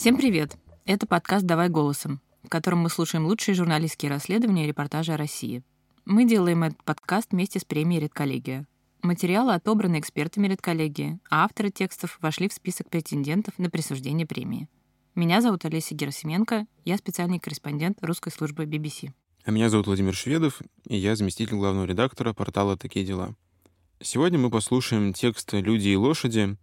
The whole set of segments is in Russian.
Всем привет! Это подкаст «Давай голосом», в котором мы слушаем лучшие журналистские расследования и репортажи о России. Мы делаем этот подкаст вместе с премией «Редколлегия». Материалы отобраны экспертами редколлегии, а авторы текстов вошли в список претендентов на присуждение премии. Меня зовут Олеся Герасименко, я специальный корреспондент русской службы BBC. А меня зовут Владимир Шведов, и я заместитель главного редактора портала «Такие дела». Сегодня мы послушаем текст «Люди и лошади»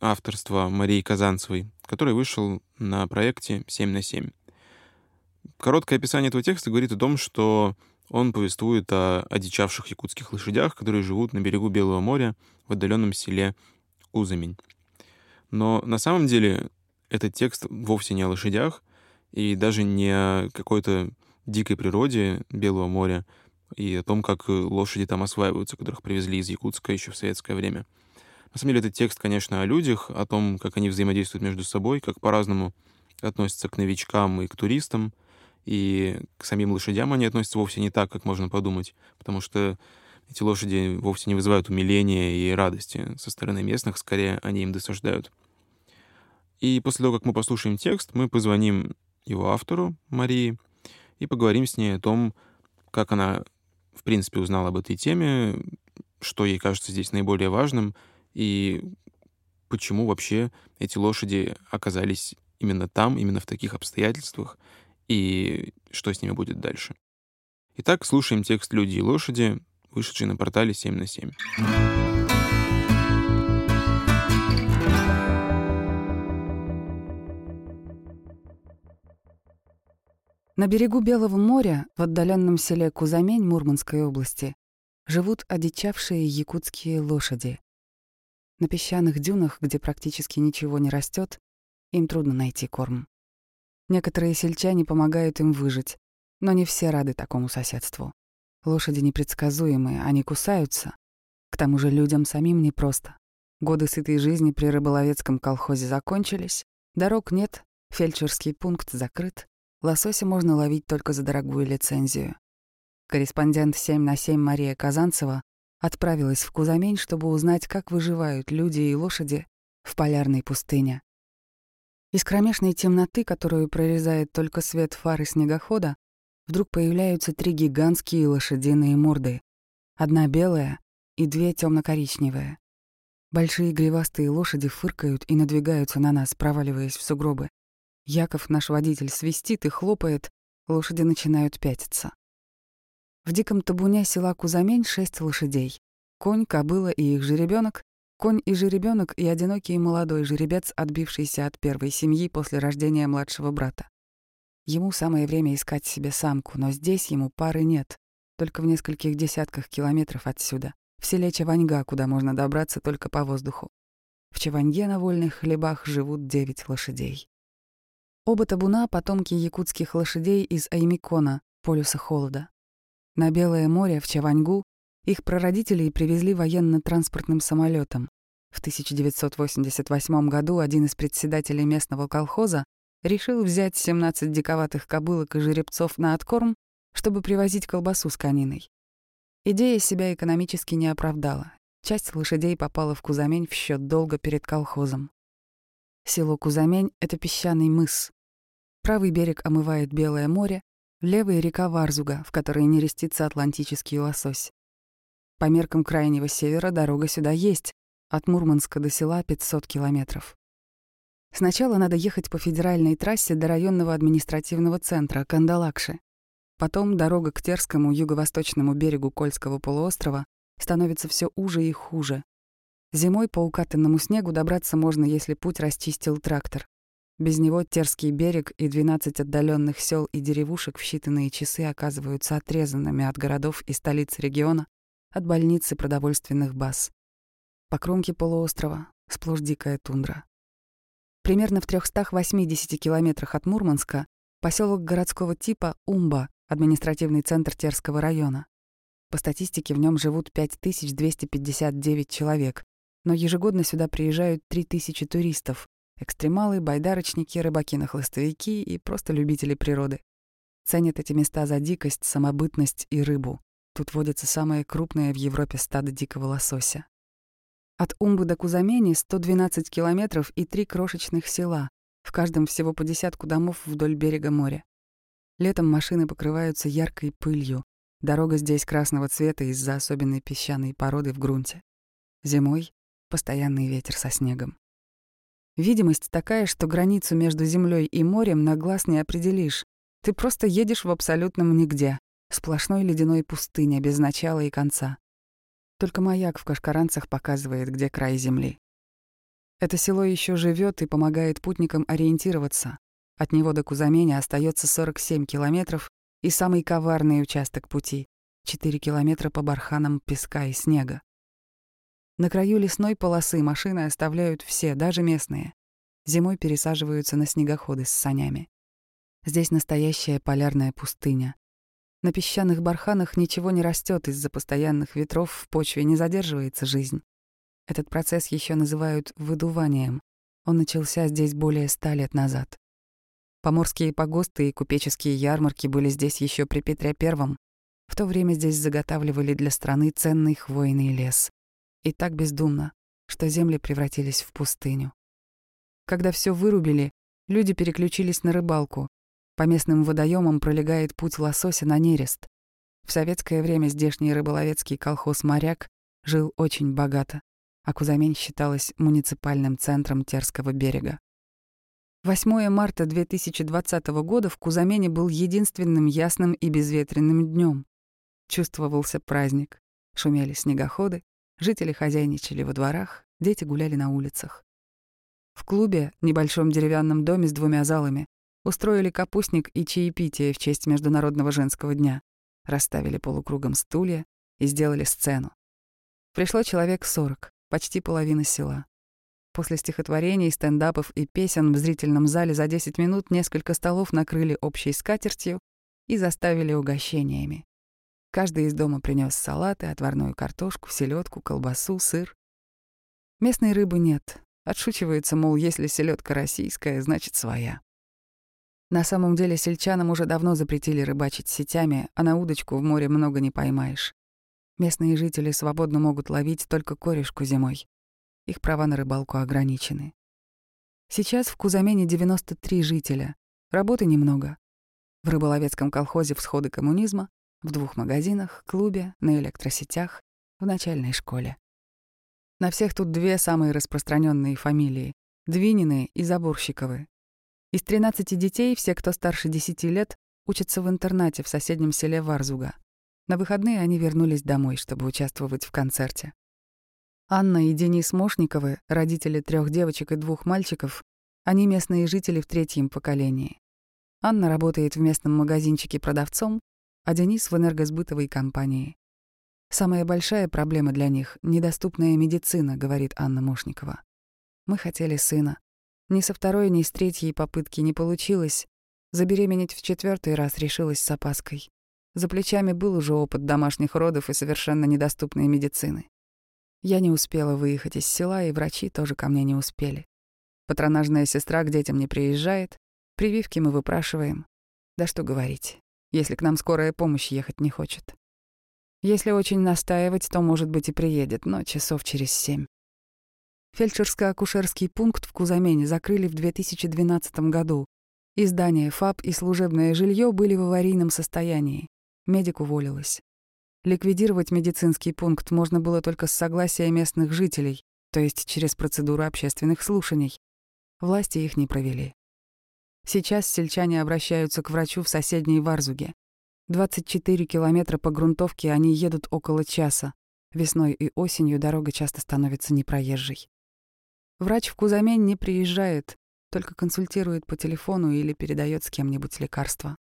авторства Марии Казанцевой, который вышел на проекте 7 на 7. Короткое описание этого текста говорит о том, что он повествует о одичавших якутских лошадях, которые живут на берегу Белого моря в отдаленном селе Узамень. Но на самом деле этот текст вовсе не о лошадях и даже не о какой-то дикой природе Белого моря и о том, как лошади там осваиваются, которых привезли из Якутска еще в советское время. На самом деле, этот текст, конечно, о людях, о том, как они взаимодействуют между собой, как по-разному относятся к новичкам и к туристам, и к самим лошадям они относятся вовсе не так, как можно подумать, потому что эти лошади вовсе не вызывают умиления и радости со стороны местных, скорее они им досаждают. И после того, как мы послушаем текст, мы позвоним его автору, Марии, и поговорим с ней о том, как она, в принципе, узнала об этой теме, что ей кажется здесь наиболее важным, и почему вообще эти лошади оказались именно там, именно в таких обстоятельствах, и что с ними будет дальше. Итак, слушаем текст «Люди и лошади», вышедший на портале 7 на 7. На берегу Белого моря, в отдаленном селе Кузамень Мурманской области, живут одичавшие якутские лошади. На песчаных дюнах, где практически ничего не растет, им трудно найти корм. Некоторые сельчане помогают им выжить, но не все рады такому соседству. Лошади непредсказуемые, они кусаются. К тому же людям самим непросто. Годы сытой жизни при рыболовецком колхозе закончились, дорог нет, фельдшерский пункт закрыт, лосося можно ловить только за дорогую лицензию. Корреспондент 7 на 7 Мария Казанцева отправилась в Кузамень, чтобы узнать, как выживают люди и лошади в полярной пустыне. Из кромешной темноты, которую прорезает только свет фары снегохода, вдруг появляются три гигантские лошадиные морды. Одна белая и две темно-коричневые. Большие гривастые лошади фыркают и надвигаются на нас, проваливаясь в сугробы. Яков, наш водитель, свистит и хлопает, лошади начинают пятиться. В диком табуне села Кузамень шесть лошадей. Конь, кобыла и их жеребенок, конь и жеребенок и одинокий молодой жеребец, отбившийся от первой семьи после рождения младшего брата. Ему самое время искать себе самку, но здесь ему пары нет, только в нескольких десятках километров отсюда, в селе Чаваньга, куда можно добраться только по воздуху. В Чаваньге на вольных хлебах живут девять лошадей. Оба табуна — потомки якутских лошадей из Аймикона, полюса холода. На Белое море, в Чаваньгу, их прародителей привезли военно-транспортным самолетом. В 1988 году один из председателей местного колхоза решил взять 17 диковатых кобылок и жеребцов на откорм, чтобы привозить колбасу с кониной. Идея себя экономически не оправдала. Часть лошадей попала в Кузамень в счет долга перед колхозом. Село Кузамень — это песчаный мыс. Правый берег омывает Белое море, левый — река Варзуга, в которой нерестится атлантический лосось. По меркам крайнего севера дорога сюда есть, от Мурманска до села 500 километров. Сначала надо ехать по федеральной трассе до районного административного центра Кандалакши. Потом дорога к Терскому юго-восточному берегу Кольского полуострова становится все уже и хуже. Зимой по укатанному снегу добраться можно, если путь расчистил трактор. Без него Терский берег и 12 отдаленных сел и деревушек в считанные часы оказываются отрезанными от городов и столиц региона, от больниц и продовольственных баз. По кромке полуострова сплошь дикая тундра. Примерно в 380 километрах от Мурманска поселок городского типа Умба, административный центр Терского района. По статистике в нем живут 5259 человек, но ежегодно сюда приезжают 3000 туристов, экстремалы, байдарочники, рыбаки на хлыстовики и просто любители природы. Ценят эти места за дикость, самобытность и рыбу. Тут водится самое крупное в Европе стадо дикого лосося. От Умбы до Кузамени 112 километров и три крошечных села, В каждом всего по десятку домов вдоль берега моря. Летом машины покрываются яркой пылью. Дорога здесь красного цвета из-за особенной песчаной породы в грунте. Зимой — постоянный ветер со снегом. Видимость такая, что границу между землей и морем на глаз не определишь. Ты просто едешь в абсолютном нигде. Сплошной ледяной пустыня без начала и конца. Только маяк в кашкаранцах показывает, где край земли. Это село еще живет и помогает путникам ориентироваться. От него до Кузамени остается 47 километров и самый коварный участок пути — 4 километра по барханам песка и снега. На краю лесной полосы машины оставляют все, даже местные. Зимой пересаживаются на снегоходы с санями. Здесь настоящая полярная пустыня. На песчаных барханах ничего не растет из-за постоянных ветров, в почве не задерживается жизнь. Этот процесс еще называют выдуванием. Он начался здесь более ста лет назад. Поморские погосты и купеческие ярмарки были здесь еще при Петре Первом. В то время здесь заготавливали для страны ценный хвойный лес. И так бездумно, что земли превратились в пустыню. Когда все вырубили, люди переключились на рыбалку, по местным водоемам пролегает путь лосося на нерест. В советское время здешний рыболовецкий колхоз «Моряк» жил очень богато, а Кузамень считалась муниципальным центром Терского берега. 8 марта 2020 года в Кузамене был единственным ясным и безветренным днем. Чувствовался праздник. Шумели снегоходы, жители хозяйничали во дворах, дети гуляли на улицах. В клубе, небольшом деревянном доме с двумя залами, Устроили капустник и чаепитие в честь Международного женского дня. Расставили полукругом стулья и сделали сцену. Пришло человек сорок, почти половина села. После стихотворений, стендапов и песен в зрительном зале за 10 минут несколько столов накрыли общей скатертью и заставили угощениями. Каждый из дома принес салаты, отварную картошку, селедку, колбасу, сыр. Местной рыбы нет. Отшучивается, мол, если селедка российская, значит своя. На самом деле сельчанам уже давно запретили рыбачить сетями, а на удочку в море много не поймаешь. Местные жители свободно могут ловить только корешку зимой. Их права на рыбалку ограничены. Сейчас в Кузамене 93 жителя. Работы немного. В рыболовецком колхозе «Всходы коммунизма», в двух магазинах, клубе, на электросетях, в начальной школе. На всех тут две самые распространенные фамилии — Двинины и Заборщиковы, из 13 детей все, кто старше 10 лет, учатся в интернате в соседнем селе Варзуга. На выходные они вернулись домой, чтобы участвовать в концерте. Анна и Денис Мошниковы, родители трех девочек и двух мальчиков, они местные жители в третьем поколении. Анна работает в местном магазинчике продавцом, а Денис — в энергосбытовой компании. «Самая большая проблема для них — недоступная медицина», — говорит Анна Мошникова. «Мы хотели сына. Ни со второй, ни с третьей попытки не получилось. Забеременеть в четвертый раз решилась с опаской. За плечами был уже опыт домашних родов и совершенно недоступной медицины. Я не успела выехать из села, и врачи тоже ко мне не успели. Патронажная сестра к детям не приезжает, прививки мы выпрашиваем. Да что говорить, если к нам скорая помощь ехать не хочет. Если очень настаивать, то, может быть, и приедет, но часов через семь. Фельдшерско-акушерский пункт в Кузамене закрыли в 2012 году. И здание ФАП и служебное жилье были в аварийном состоянии. Медик уволилась. Ликвидировать медицинский пункт можно было только с согласия местных жителей, то есть через процедуру общественных слушаний. Власти их не провели. Сейчас сельчане обращаются к врачу в соседней Варзуге. 24 километра по грунтовке они едут около часа. Весной и осенью дорога часто становится непроезжей. Врач в Кузамень не приезжает, только консультирует по телефону или передает с кем-нибудь лекарства.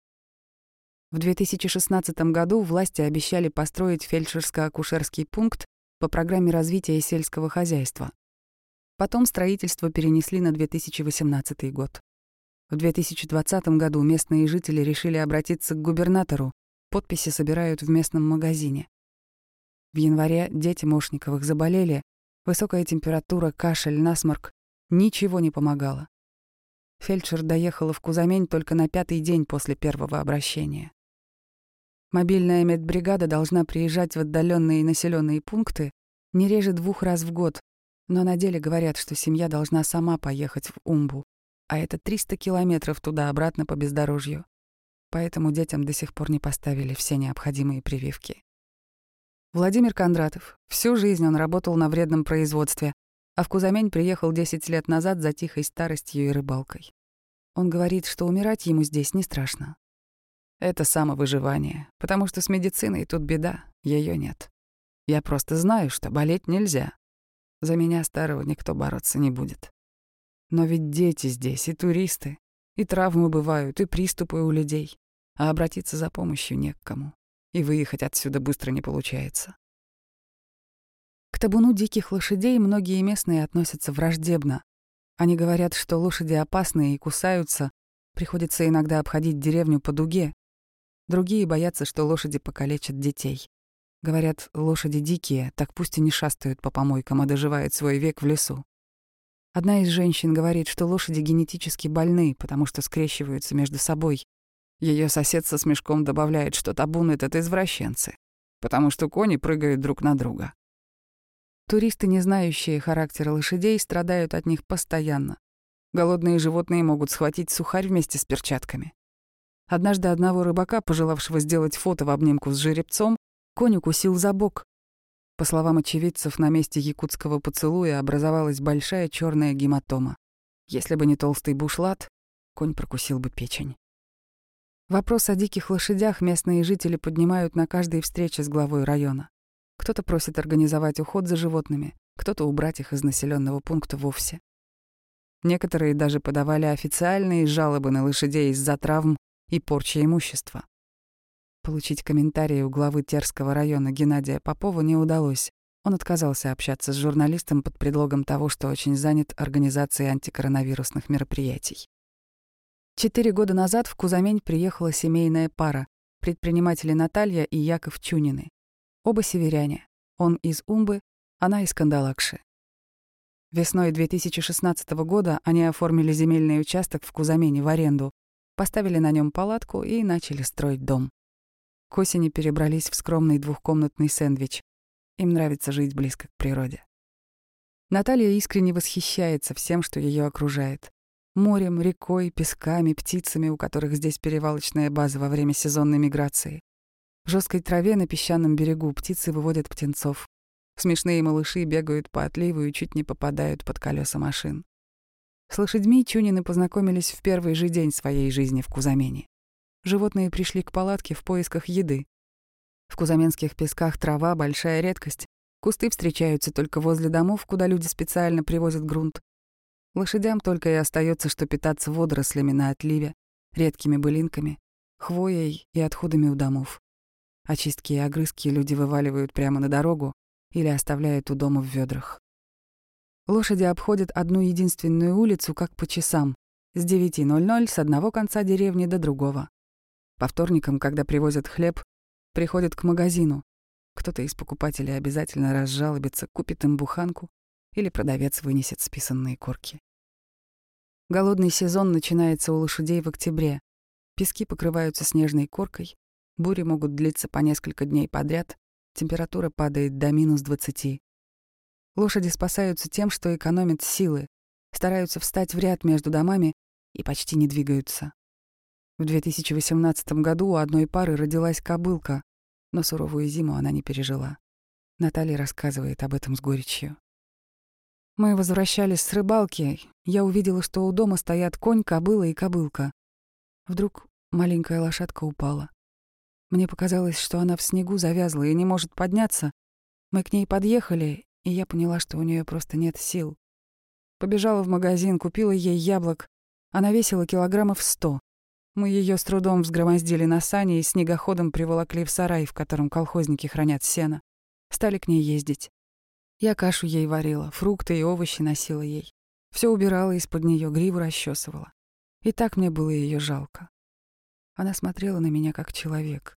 В 2016 году власти обещали построить фельдшерско-акушерский пункт по программе развития сельского хозяйства. Потом строительство перенесли на 2018 год. В 2020 году местные жители решили обратиться к губернатору, подписи собирают в местном магазине. В январе дети Мошниковых заболели, Высокая температура, кашель, насморк. Ничего не помогало. Фельдшер доехала в Кузамень только на пятый день после первого обращения. Мобильная медбригада должна приезжать в отдаленные населенные пункты не реже двух раз в год, но на деле говорят, что семья должна сама поехать в Умбу. А это 300 километров туда-обратно по бездорожью. Поэтому детям до сих пор не поставили все необходимые прививки. Владимир Кондратов. Всю жизнь он работал на вредном производстве, а в Кузамень приехал 10 лет назад за тихой старостью и рыбалкой. Он говорит, что умирать ему здесь не страшно. Это самовыживание, потому что с медициной тут беда, ее нет. Я просто знаю, что болеть нельзя. За меня старого никто бороться не будет. Но ведь дети здесь и туристы, и травмы бывают, и приступы у людей, а обратиться за помощью не к кому, и выехать отсюда быстро не получается. К табуну диких лошадей многие местные относятся враждебно. Они говорят, что лошади опасные и кусаются, приходится иногда обходить деревню по дуге. Другие боятся, что лошади покалечат детей. Говорят, лошади дикие, так пусть и не шастают по помойкам, а доживают свой век в лесу. Одна из женщин говорит, что лошади генетически больны, потому что скрещиваются между собой. Ее сосед со смешком добавляет, что табун — это извращенцы, потому что кони прыгают друг на друга. Туристы, не знающие характера лошадей, страдают от них постоянно. Голодные животные могут схватить сухарь вместе с перчатками. Однажды одного рыбака, пожелавшего сделать фото в обнимку с жеребцом, конь укусил за бок, по словам очевидцев, на месте якутского поцелуя образовалась большая черная гематома. Если бы не толстый бушлат, конь прокусил бы печень. Вопрос о диких лошадях местные жители поднимают на каждой встрече с главой района. Кто-то просит организовать уход за животными, кто-то убрать их из населенного пункта вовсе. Некоторые даже подавали официальные жалобы на лошадей из-за травм и порчи имущества. Получить комментарии у главы Терского района Геннадия Попова не удалось. Он отказался общаться с журналистом под предлогом того, что очень занят организацией антикоронавирусных мероприятий. Четыре года назад в Кузамень приехала семейная пара — предприниматели Наталья и Яков Чунины. Оба северяне. Он из Умбы, она из Кандалакши. Весной 2016 года они оформили земельный участок в Кузамене в аренду, поставили на нем палатку и начали строить дом. К осени перебрались в скромный двухкомнатный сэндвич. Им нравится жить близко к природе. Наталья искренне восхищается всем, что ее окружает. Морем, рекой, песками, птицами, у которых здесь перевалочная база во время сезонной миграции. В жесткой траве на песчаном берегу птицы выводят птенцов. Смешные малыши бегают по отливу и чуть не попадают под колеса машин. С лошадьми Чунины познакомились в первый же день своей жизни в Кузамене животные пришли к палатке в поисках еды. В кузаменских песках трава — большая редкость. Кусты встречаются только возле домов, куда люди специально привозят грунт. Лошадям только и остается, что питаться водорослями на отливе, редкими былинками, хвоей и отходами у домов. Очистки и огрызки люди вываливают прямо на дорогу или оставляют у дома в ведрах. Лошади обходят одну единственную улицу как по часам, с 9.00 с одного конца деревни до другого. По вторникам, когда привозят хлеб, приходят к магазину. Кто-то из покупателей обязательно разжалобится, купит им буханку или продавец вынесет списанные корки. Голодный сезон начинается у лошадей в октябре. Пески покрываются снежной коркой, бури могут длиться по несколько дней подряд, температура падает до минус 20. Лошади спасаются тем, что экономят силы, стараются встать в ряд между домами и почти не двигаются. В 2018 году у одной пары родилась кобылка, но суровую зиму она не пережила. Наталья рассказывает об этом с горечью. Мы возвращались с рыбалки. Я увидела, что у дома стоят конь, кобыла и кобылка. Вдруг маленькая лошадка упала. Мне показалось, что она в снегу завязла и не может подняться. Мы к ней подъехали, и я поняла, что у нее просто нет сил. Побежала в магазин, купила ей яблок. Она весила килограммов сто. Мы ее с трудом взгромоздили на сани и снегоходом приволокли в сарай, в котором колхозники хранят сено. Стали к ней ездить. Я кашу ей варила, фрукты и овощи носила ей. Все убирала из-под нее, гриву расчесывала. И так мне было ее жалко. Она смотрела на меня как человек.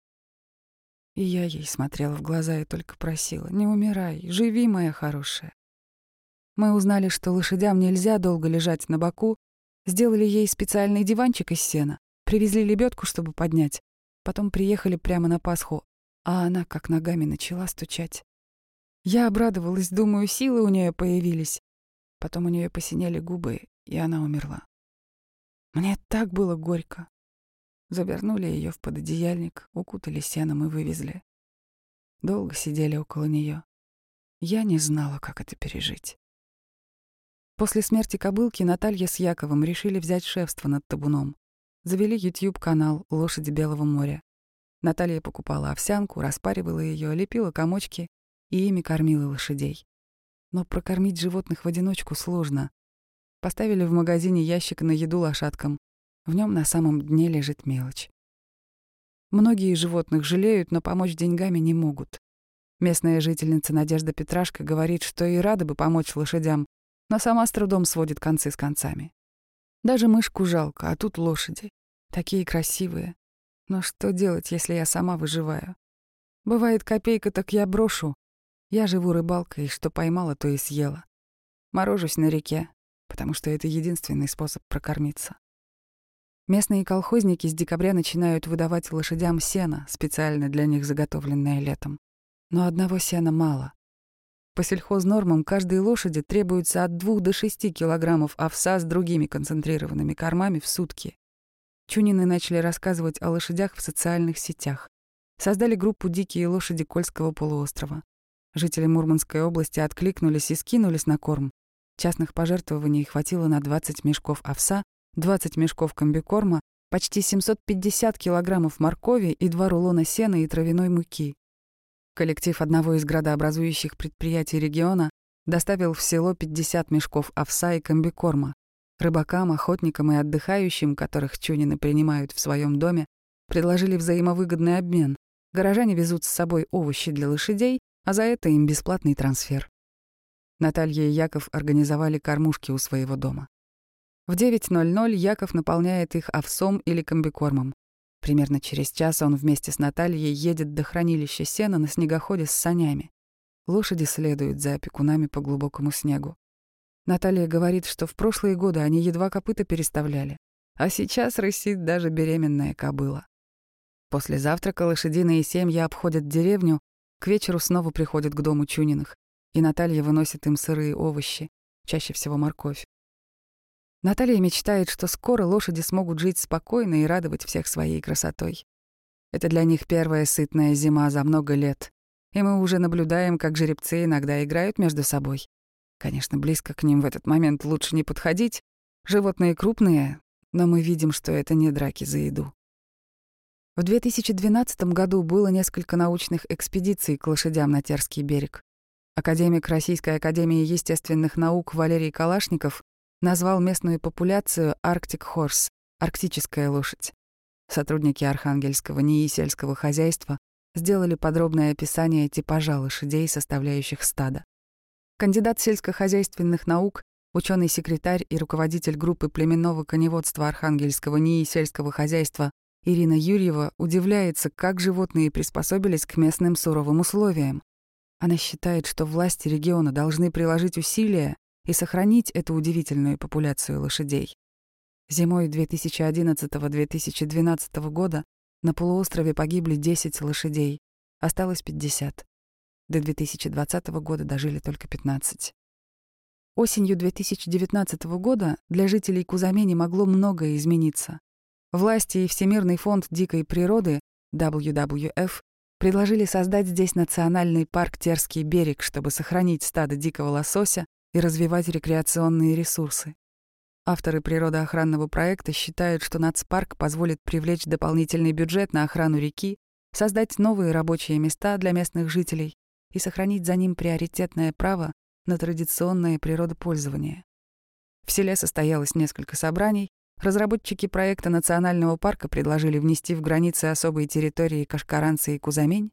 И я ей смотрела в глаза и только просила, не умирай, живи, моя хорошая. Мы узнали, что лошадям нельзя долго лежать на боку, сделали ей специальный диванчик из сена, Привезли лебедку, чтобы поднять. Потом приехали прямо на Пасху, а она как ногами начала стучать. Я обрадовалась, думаю, силы у нее появились. Потом у нее посинели губы, и она умерла. Мне так было горько. Завернули ее в пододеяльник, укутали сеном и вывезли. Долго сидели около нее. Я не знала, как это пережить. После смерти кобылки Наталья с Яковом решили взять шефство над табуном. Завели YouTube-канал «Лошади Белого моря». Наталья покупала овсянку, распаривала ее, лепила комочки и ими кормила лошадей. Но прокормить животных в одиночку сложно. Поставили в магазине ящик на еду лошадкам. В нем на самом дне лежит мелочь. Многие животных жалеют, но помочь деньгами не могут. Местная жительница Надежда Петрашка говорит, что и рада бы помочь лошадям, но сама с трудом сводит концы с концами. Даже мышку жалко, а тут лошади. Такие красивые. Но что делать, если я сама выживаю? Бывает копейка, так я брошу. Я живу рыбалкой, что поймала, то и съела. Морожусь на реке, потому что это единственный способ прокормиться. Местные колхозники с декабря начинают выдавать лошадям сено, специально для них заготовленное летом. Но одного сена мало. По сельхознормам каждой лошади требуется от 2 до 6 килограммов овса с другими концентрированными кормами в сутки. Чунины начали рассказывать о лошадях в социальных сетях. Создали группу «Дикие лошади Кольского полуострова». Жители Мурманской области откликнулись и скинулись на корм. Частных пожертвований хватило на 20 мешков овса, 20 мешков комбикорма, почти 750 килограммов моркови и два рулона сена и травяной муки. Коллектив одного из градообразующих предприятий региона доставил в село 50 мешков овса и комбикорма. Рыбакам, охотникам и отдыхающим, которых чунины принимают в своем доме, предложили взаимовыгодный обмен. Горожане везут с собой овощи для лошадей, а за это им бесплатный трансфер. Наталья и Яков организовали кормушки у своего дома. В 9.00 Яков наполняет их овсом или комбикормом. Примерно через час он вместе с Натальей едет до хранилища сена на снегоходе с санями. Лошади следуют за опекунами по глубокому снегу. Наталья говорит, что в прошлые годы они едва копыта переставляли, а сейчас рысит даже беременная кобыла. После завтрака лошадиные семьи обходят деревню, к вечеру снова приходят к дому Чуниных, и Наталья выносит им сырые овощи, чаще всего морковь. Наталья мечтает, что скоро лошади смогут жить спокойно и радовать всех своей красотой. Это для них первая сытная зима за много лет, и мы уже наблюдаем, как жеребцы иногда играют между собой. Конечно, близко к ним в этот момент лучше не подходить. Животные крупные, но мы видим, что это не драки за еду. В 2012 году было несколько научных экспедиций к лошадям на Терский берег. Академик Российской академии естественных наук Валерий Калашников назвал местную популяцию Arctic Horse — арктическая лошадь. Сотрудники Архангельского НИИ сельского хозяйства сделали подробное описание типажа лошадей, составляющих стадо. Кандидат сельскохозяйственных наук, ученый-секретарь и руководитель группы племенного коневодства Архангельского НИИ сельского хозяйства Ирина Юрьева удивляется, как животные приспособились к местным суровым условиям. Она считает, что власти региона должны приложить усилия, и сохранить эту удивительную популяцию лошадей. Зимой 2011-2012 года на полуострове погибли 10 лошадей, осталось 50. До 2020 года дожили только 15. Осенью 2019 года для жителей Кузамени могло многое измениться. Власти и Всемирный фонд дикой природы WWF предложили создать здесь национальный парк Терский берег, чтобы сохранить стадо дикого лосося и развивать рекреационные ресурсы. Авторы природоохранного проекта считают, что нацпарк позволит привлечь дополнительный бюджет на охрану реки, создать новые рабочие места для местных жителей и сохранить за ним приоритетное право на традиционное природопользование. В селе состоялось несколько собраний, разработчики проекта национального парка предложили внести в границы особой территории Кашкаранцы и Кузамень,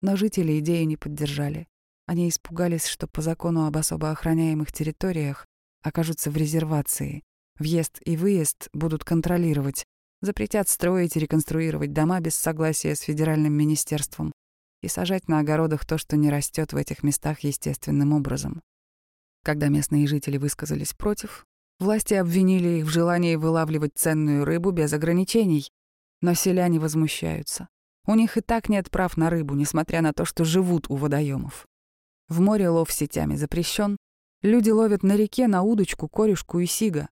но жители идею не поддержали. Они испугались, что по закону об особо охраняемых территориях окажутся в резервации. Въезд и выезд будут контролировать, запретят строить и реконструировать дома без согласия с федеральным министерством и сажать на огородах то, что не растет в этих местах естественным образом. Когда местные жители высказались против, власти обвинили их в желании вылавливать ценную рыбу без ограничений. Но селяне возмущаются. У них и так нет прав на рыбу, несмотря на то, что живут у водоемов. В море лов сетями запрещен. Люди ловят на реке на удочку, корюшку и сига.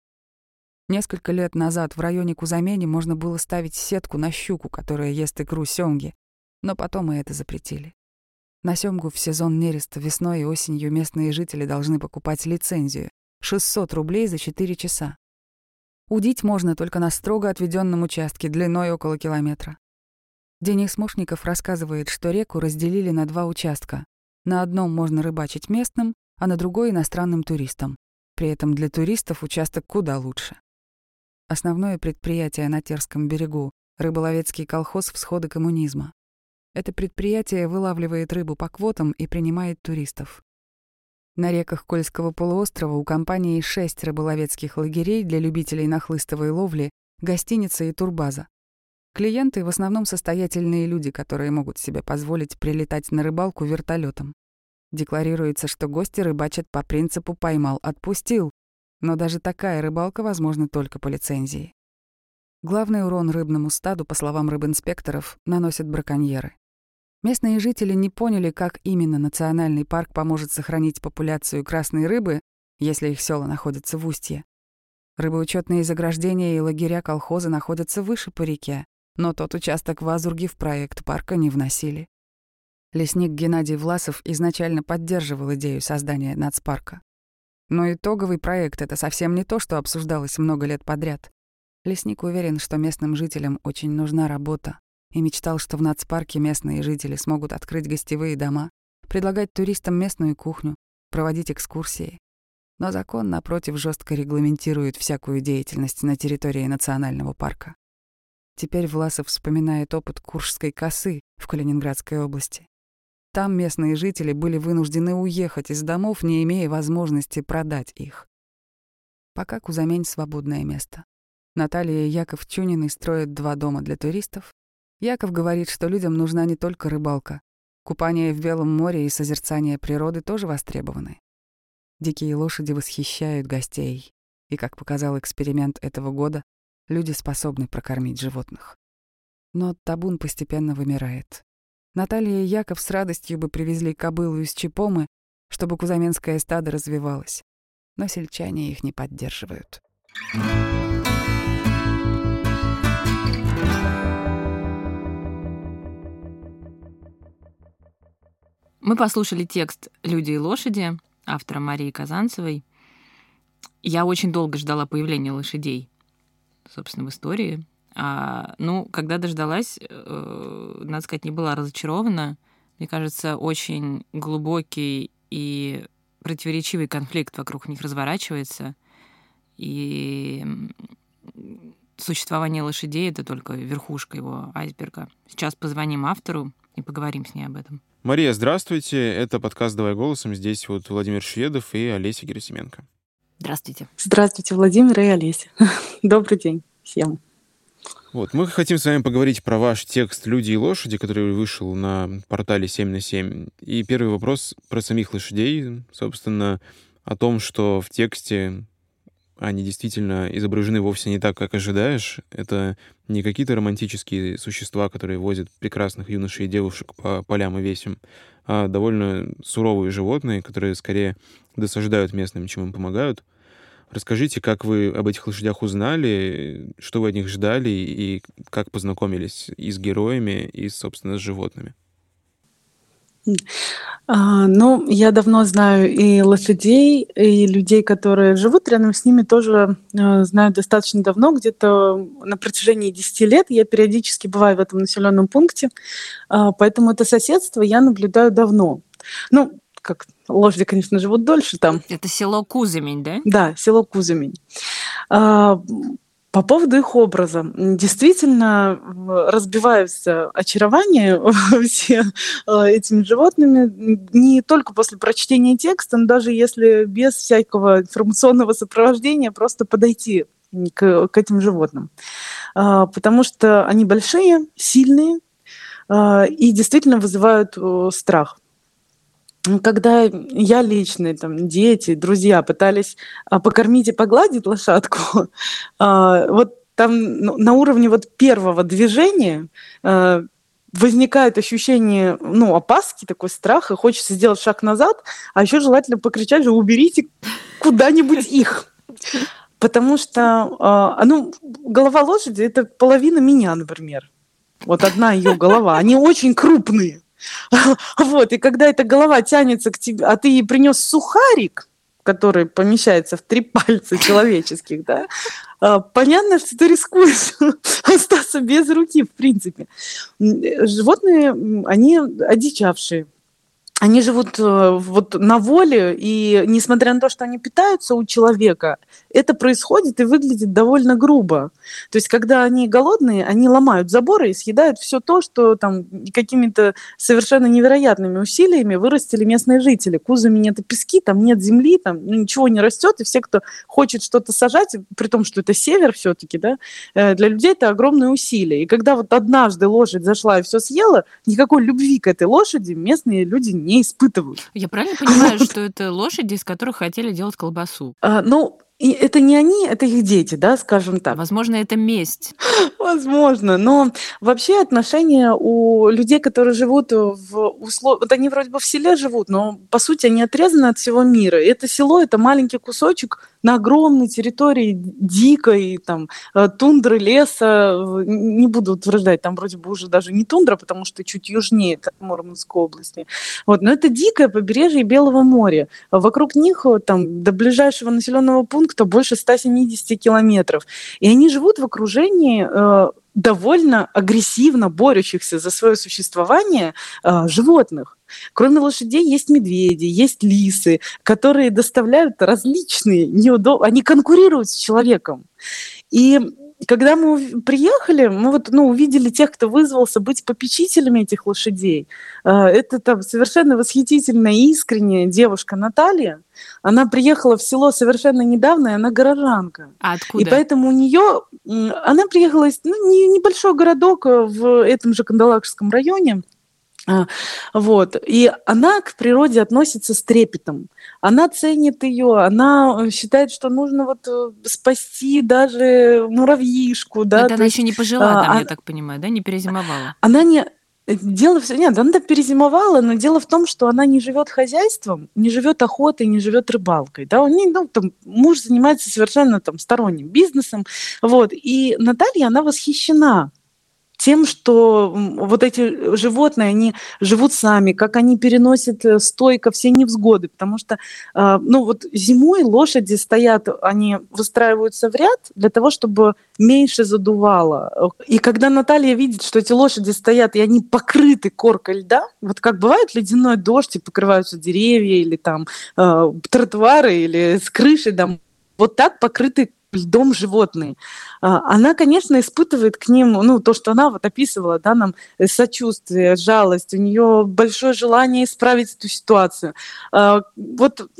Несколько лет назад в районе Кузамени можно было ставить сетку на щуку, которая ест икру сёмги, но потом и это запретили. На сёмгу в сезон нереста весной и осенью местные жители должны покупать лицензию — 600 рублей за 4 часа. Удить можно только на строго отведенном участке длиной около километра. Денис Мошников рассказывает, что реку разделили на два участка. На одном можно рыбачить местным, а на другой — иностранным туристам. При этом для туристов участок куда лучше. Основное предприятие на Терском берегу — рыболовецкий колхоз «Всходы коммунизма». Это предприятие вылавливает рыбу по квотам и принимает туристов. На реках Кольского полуострова у компании шесть рыболовецких лагерей для любителей нахлыстовой ловли, гостиница и турбаза. Клиенты в основном состоятельные люди, которые могут себе позволить прилетать на рыбалку вертолетом. Декларируется, что гости рыбачат по принципу «поймал, отпустил», но даже такая рыбалка возможна только по лицензии. Главный урон рыбному стаду, по словам рыбинспекторов, наносят браконьеры. Местные жители не поняли, как именно национальный парк поможет сохранить популяцию красной рыбы, если их села находятся в устье. Рыбоучетные заграждения и лагеря колхоза находятся выше по реке, но тот участок в Азурге в проект парка не вносили. Лесник Геннадий Власов изначально поддерживал идею создания нацпарка. Но итоговый проект — это совсем не то, что обсуждалось много лет подряд. Лесник уверен, что местным жителям очень нужна работа, и мечтал, что в нацпарке местные жители смогут открыть гостевые дома, предлагать туристам местную кухню, проводить экскурсии. Но закон, напротив, жестко регламентирует всякую деятельность на территории национального парка. Теперь Власов вспоминает опыт Куршской косы в Калининградской области. Там местные жители были вынуждены уехать из домов, не имея возможности продать их. Пока Кузамень — свободное место. Наталья и Яков строят два дома для туристов. Яков говорит, что людям нужна не только рыбалка. Купание в Белом море и созерцание природы тоже востребованы. Дикие лошади восхищают гостей. И, как показал эксперимент этого года, люди способны прокормить животных. Но табун постепенно вымирает. Наталья и Яков с радостью бы привезли кобылу из Чепомы, чтобы кузаменское стадо развивалось. Но сельчане их не поддерживают. Мы послушали текст «Люди и лошади» автора Марии Казанцевой. Я очень долго ждала появления лошадей, собственно, в истории. А, ну, когда дождалась, э, надо сказать, не была разочарована. Мне кажется, очень глубокий и противоречивый конфликт вокруг них разворачивается. И существование лошадей — это только верхушка его айсберга. Сейчас позвоним автору и поговорим с ней об этом. Мария, здравствуйте. Это подкаст «Давай голосом». Здесь вот Владимир Шведов и Олеся Герасименко. Здравствуйте. Здравствуйте, Владимир и Олеся. Добрый день всем. Вот, мы хотим с вами поговорить про ваш текст «Люди и лошади», который вышел на портале 7 на 7. И первый вопрос про самих лошадей, собственно, о том, что в тексте они действительно изображены вовсе не так, как ожидаешь. Это не какие-то романтические существа, которые возят прекрасных юношей и девушек по полям и весям, а довольно суровые животные, которые скорее досаждают местным, чем им помогают — Расскажите, как вы об этих лошадях узнали, что вы от них ждали и как познакомились и с героями, и, собственно, с животными? А, ну, я давно знаю и лошадей, и людей, которые живут рядом с ними, тоже э, знаю достаточно давно, где-то на протяжении 10 лет. Я периодически бываю в этом населенном пункте, э, поэтому это соседство я наблюдаю давно. Ну, как лошади, конечно, живут дольше там. Это село Куземень, да? Да, село Куземень. А, по поводу их образа. Действительно, разбиваются очарование все а, этими животными не только после прочтения текста, но даже если без всякого информационного сопровождения просто подойти к, к этим животным. А, потому что они большие, сильные и действительно вызывают страх когда я лично, там, дети, друзья пытались а, покормить и погладить лошадку, а, вот там ну, на уровне вот первого движения а, возникает ощущение, ну, опаски, такой страх, и хочется сделать шаг назад, а еще желательно покричать же «уберите куда-нибудь их». Потому что, ну, голова лошади – это половина меня, например. Вот одна ее голова. Они очень крупные. Вот, и когда эта голова тянется к тебе, а ты ей принес сухарик, который помещается в три пальца человеческих, да, а, понятно, что ты рискуешь остаться без руки, в принципе. Животные, они одичавшие, они живут э, вот на воле, и несмотря на то, что они питаются у человека, это происходит и выглядит довольно грубо. То есть, когда они голодные, они ломают заборы и съедают все то, что там какими-то совершенно невероятными усилиями вырастили местные жители. Кузами нет пески, там нет земли, там ничего не растет, и все, кто хочет что-то сажать, при том, что это север все-таки, да, э, для людей это огромное усилие. И когда вот однажды лошадь зашла и все съела, никакой любви к этой лошади местные люди не испытывают. Я правильно понимаю, что это лошади, из которых хотели делать колбасу? А, ну, и это не они, это их дети, да, скажем так. Возможно, это месть. Возможно, но вообще отношения у людей, которые живут в условиях... Вот они вроде бы в селе живут, но по сути они отрезаны от всего мира. И это село, это маленький кусочек на огромной территории дикой, там, э, тундры, леса. Не буду утверждать, там вроде бы уже даже не тундра, потому что чуть южнее Мурманской области. Вот, но это дикое побережье Белого моря. Вокруг них э, там до ближайшего населенного пункта больше 170 километров. И они живут в окружении э, довольно агрессивно борющихся за свое существование э, животных. Кроме лошадей есть медведи, есть лисы, которые доставляют различные неудобства, они конкурируют с человеком. И когда мы приехали, мы вот, ну, увидели тех, кто вызвался быть попечителями этих лошадей. А, это там совершенно восхитительная, искренняя девушка Наталья. Она приехала в село совершенно недавно, и она горожанка. А откуда? И поэтому у нее... Она приехала из ну, небольшой городок в этом же Кандалакшском районе. А, вот. И она к природе относится с трепетом. Она ценит ее, она считает, что нужно вот э, спасти даже муравьишку. Да? Это она еще не пожила а, там, а, я так понимаю, да, не перезимовала? Она не... Э, дело все... Нет, она перезимовала, но дело в том, что она не живет хозяйством, не живет охотой, не живет рыбалкой. Да? У нее, ну, там, муж занимается совершенно там, сторонним бизнесом. Вот. И Наталья, она восхищена тем, что вот эти животные, они живут сами, как они переносят э, стойко все невзгоды, потому что, а, ну вот зимой лошади стоят, они выстраиваются в ряд для того, чтобы меньше задувало. И когда Наталья видит, что эти лошади стоят, и они покрыты коркой льда, вот как бывает ледяной дождь, и покрываются деревья, или там э, тротуары, или с крыши домов, вот так покрыты льдом животные. А, она, конечно, испытывает к ним, ну, то, что она вот описывала, да, нам э, сочувствие, жалость, у нее большое желание исправить эту ситуацию. А, вот,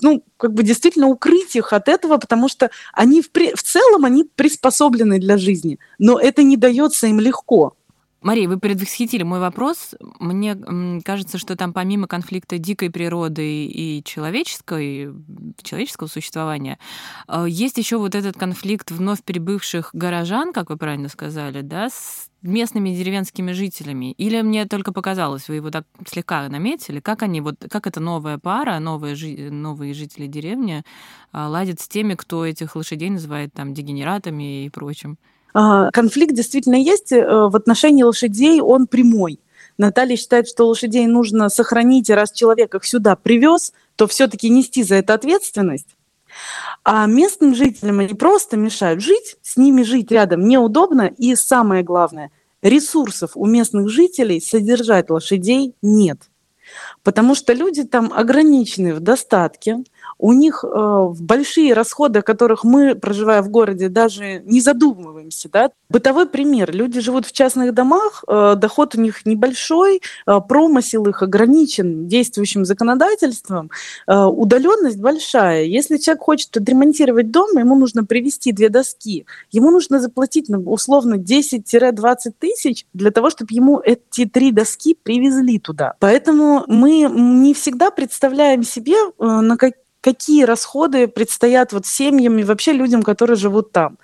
ну, как бы действительно укрыть их от этого, потому что они в, в целом, они приспособлены для жизни, но это не дается им легко. Мария, вы предвосхитили мой вопрос. Мне кажется, что там помимо конфликта дикой природы и человеческой, человеческого существования, э, есть еще вот этот конфликт вновь прибывших горожан, как вы правильно сказали, да, с местными деревенскими жителями? Или мне только показалось, вы его так слегка наметили, как они, вот, как эта новая пара, новые, жи, новые жители деревни э, ладят с теми, кто этих лошадей называет там дегенератами и прочим? А, конфликт действительно есть э, в отношении лошадей, он прямой. Наталья считает, что лошадей нужно сохранить, и раз человек их сюда привез, то все-таки нести за это ответственность. А местным жителям они просто мешают жить, с ними жить рядом неудобно, и самое главное, ресурсов у местных жителей содержать лошадей нет. Потому что люди там ограничены в достатке, у них э, большие расходы, о которых мы, проживая в городе, даже не задумываемся. Да? Бытовой пример. Люди живут в частных домах, э, доход у них небольшой, э, промысел их ограничен действующим законодательством, э, удаленность большая. Если человек хочет отремонтировать дом, ему нужно привезти две доски. Ему нужно заплатить ну, условно 10-20 тысяч для того, чтобы ему эти три доски привезли туда. Поэтому мы не всегда представляем себе, э, на как какие расходы предстоят вот семьям и вообще людям, которые живут там.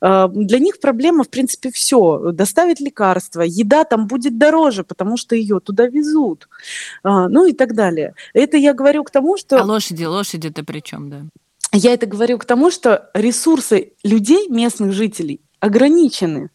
А, для них проблема, в принципе, все. Доставить лекарства, еда там будет дороже, потому что ее туда везут. А, ну и так далее. Это я говорю к тому, что... А лошади, лошади-то при чем, да? я это говорю к тому, что ресурсы людей, местных жителей, ограничены.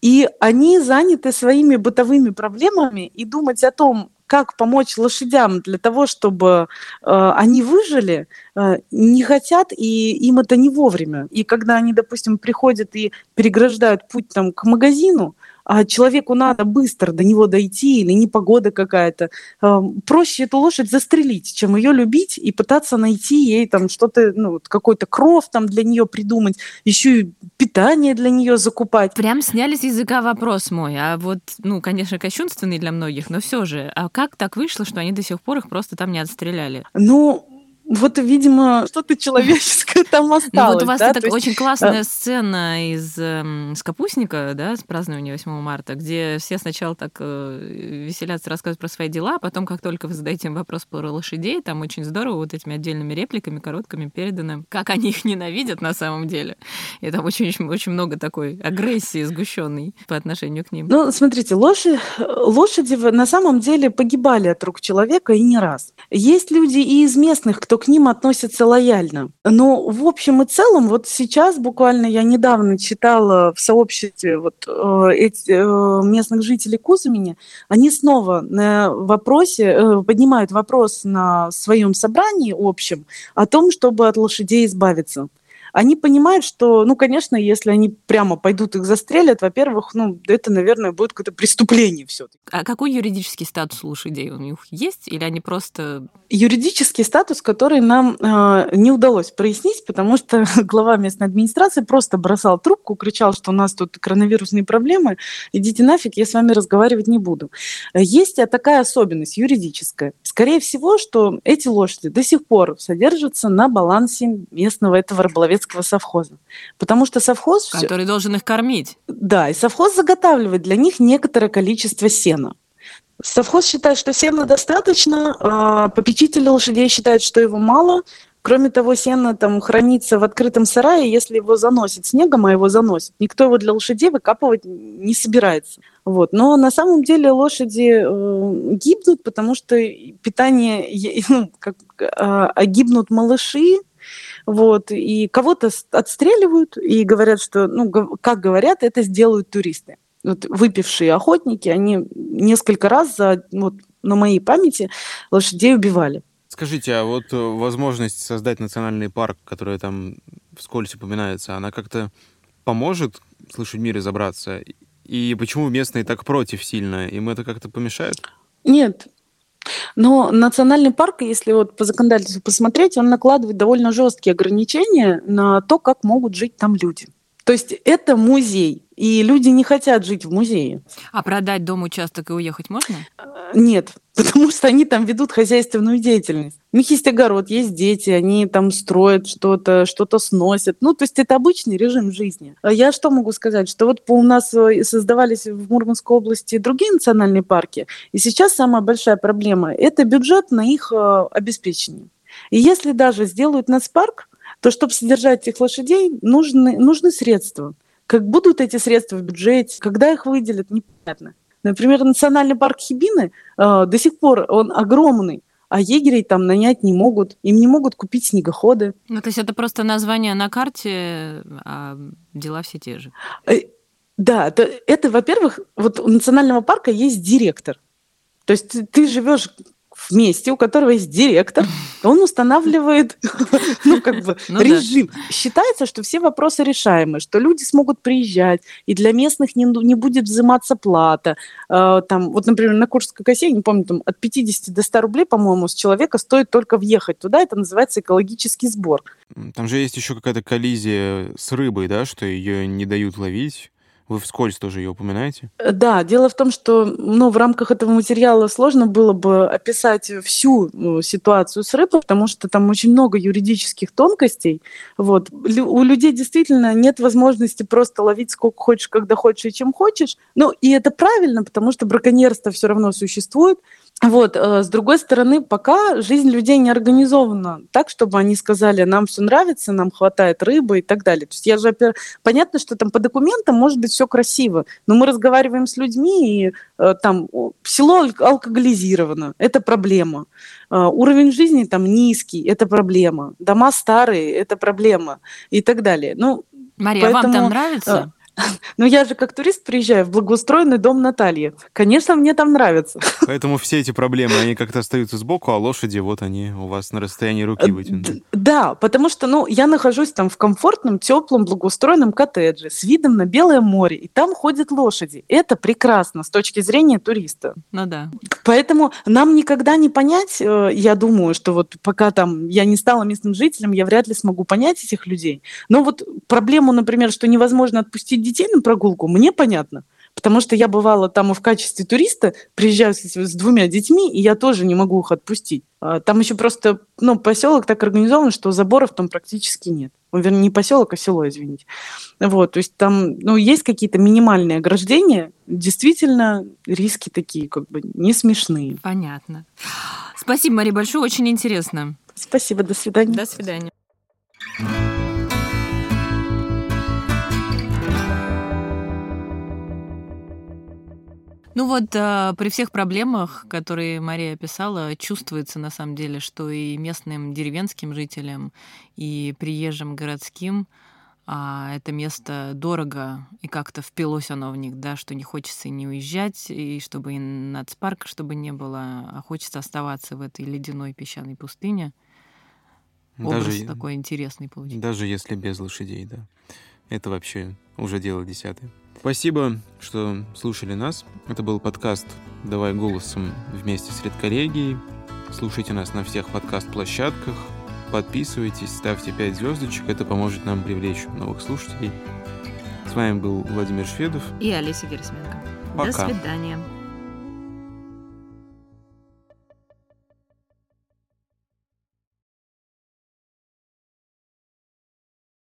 И они заняты своими бытовыми проблемами, и думать о том, как помочь лошадям для того, чтобы э, они выжили, э, не хотят, и им это не вовремя. И когда они, допустим, приходят и переграждают путь там, к магазину, а человеку надо быстро до него дойти или непогода какая-то, э, проще эту лошадь застрелить, чем ее любить и пытаться найти ей там что-то, ну, какой-то кров там для нее придумать, еще и питание для нее закупать. Прям сняли с языка вопрос мой. А вот, ну, конечно, кощунственный для многих, но все же. А как так вышло, что они до сих пор их просто там не отстреляли? Ну, вот, видимо, что-то человеческое там осталось. Ну вот у вас да? это есть, очень классная сцена из э, капустника, да, с празднования 8 марта, где все сначала так э, веселятся, рассказывают про свои дела, а потом, как только вы задаете им вопрос про лошадей, там очень здорово вот этими отдельными репликами, короткими передано, как они их ненавидят на самом деле. И там очень-очень очень много такой агрессии сгущенной по отношению к ним. Ну, смотрите, лошади, лошади на самом деле погибали от рук человека и не раз. Есть люди и из местных, кто к ним относятся лояльно. Но в общем и целом, вот сейчас буквально я недавно читала в сообществе вот, э, э, местных жителей Кузумени, они снова на вопросе, э, поднимают вопрос на своем собрании общем о том, чтобы от лошадей избавиться они понимают, что, ну, конечно, если они прямо пойдут их застрелят, во-первых, ну, это, наверное, будет какое-то преступление все таки А какой юридический статус лошадей у них есть? Или они просто... Юридический статус, который нам э, не удалось прояснить, потому что глава местной администрации просто бросал трубку, кричал, что у нас тут коронавирусные проблемы, идите нафиг, я с вами разговаривать не буду. Есть такая особенность юридическая. Скорее всего, что эти лошади до сих пор содержатся на балансе местного этого рыболовецкого детского совхоза. Потому что совхоз... Который всё... должен их кормить. Да, и совхоз заготавливает для них некоторое количество сена. Совхоз считает, что сена достаточно, а попечители лошадей считают, что его мало. Кроме того, сено там хранится в открытом сарае, если его заносит снегом, а его заносит. Никто его для лошадей выкапывать не собирается. Вот. Но на самом деле лошади э, гибнут, потому что питание, ну, как, э, а гибнут малыши, вот, и кого-то отстреливают и говорят, что, ну, как говорят, это сделают туристы. Вот выпившие охотники, они несколько раз за, вот, на моей памяти лошадей убивали. Скажите, а вот э, возможность создать национальный парк, который там вскользь упоминается, она как-то поможет с лошадьми разобраться? И почему местные так против сильно? Им это как-то помешает? Нет, но национальный парк, если вот по законодательству посмотреть, он накладывает довольно жесткие ограничения на то, как могут жить там люди. То есть это музей, и люди не хотят жить в музее. А продать дом, участок и уехать можно? Нет, потому что они там ведут хозяйственную деятельность. У них есть огород, есть дети, они там строят что-то, что-то сносят. Ну, то есть это обычный режим жизни. А я что могу сказать? Что вот у нас э, создавались в Мурманской области другие национальные парки, и сейчас самая большая проблема – это бюджет на их э, обеспечение. И если даже сделают нацпарк, то чтобы содержать этих лошадей, нужны, нужны средства. Как будут эти средства в бюджете, когда их выделят, непонятно. Например, национальный парк Хибины э, до сих пор он огромный, а егерей там нанять не могут, им не могут купить снегоходы. Ну, то есть это просто название на карте, а дела все те же. Э, да, это, это во-первых, вот у национального парка есть директор. То есть ты, ты живешь месте, у которого есть директор, он устанавливает ну, как бы, ну, режим. Да. Считается, что все вопросы решаемы, что люди смогут приезжать, и для местных не, не будет взиматься плата. Э, там, вот, например, на Курской косе, я не помню, там, от 50 до 100 рублей, по-моему, с человека стоит только въехать туда, это называется экологический сбор. Там же есть еще какая-то коллизия с рыбой, да, что ее не дают ловить. Вы вскользь тоже ее упоминаете? Да, дело в том, что ну, в рамках этого материала сложно было бы описать всю ну, ситуацию с рыбой, потому что там очень много юридических тонкостей. Вот. У людей действительно нет возможности просто ловить сколько хочешь, когда хочешь и чем хочешь. Ну, и это правильно, потому что браконьерство все равно существует. Вот, э, с другой стороны, пока жизнь людей не организована так, чтобы они сказали, нам все нравится, нам хватает рыбы и так далее. То есть я же, понятно, что там по документам может быть все красиво, но мы разговариваем с людьми, и э, там село алкоголизировано, это проблема. Э, уровень жизни там низкий, это проблема. Дома старые, это проблема и так далее. Ну, Мария, поэтому, вам там нравится? Ну, я же как турист приезжаю в благоустроенный дом Натальи. Конечно, мне там нравится. Поэтому все эти проблемы, они как-то остаются сбоку, а лошади, вот они у вас на расстоянии руки вытянуты. Да, потому что, ну, я нахожусь там в комфортном, теплом, благоустроенном коттедже с видом на Белое море, и там ходят лошади. Это прекрасно с точки зрения туриста. Ну да. Поэтому нам никогда не понять, э, я думаю, что вот пока там я не стала местным жителем, я вряд ли смогу понять этих людей. Но вот проблему, например, что невозможно отпустить детей на прогулку, мне понятно. Потому что я бывала там и в качестве туриста, приезжаю с, с двумя детьми, и я тоже не могу их отпустить. А, там еще просто, ну, поселок так организован, что заборов там практически нет. Ну, вернее, не поселок, а село, извините. Вот, то есть там, ну, есть какие-то минимальные ограждения, действительно, риски такие, как бы, не смешные. Понятно. Спасибо, Мария, большое, очень интересно. Спасибо, до свидания. До свидания. Ну вот э, при всех проблемах, которые Мария описала, чувствуется на самом деле, что и местным деревенским жителям, и приезжим городским а, это место дорого, и как-то впилось оно в них, да, что не хочется не уезжать, и чтобы и нацпарк, чтобы не было, а хочется оставаться в этой ледяной песчаной пустыне. Образ даже, такой интересный получился. Даже если без лошадей, да. Это вообще уже дело десятое. Спасибо, что слушали нас. Это был подкаст «Давай голосом» вместе с редколлегией. Слушайте нас на всех подкаст-площадках. Подписывайтесь, ставьте 5 звездочек. Это поможет нам привлечь новых слушателей. С вами был Владимир Шведов. И Олеся Герсменко. Пока. До свидания.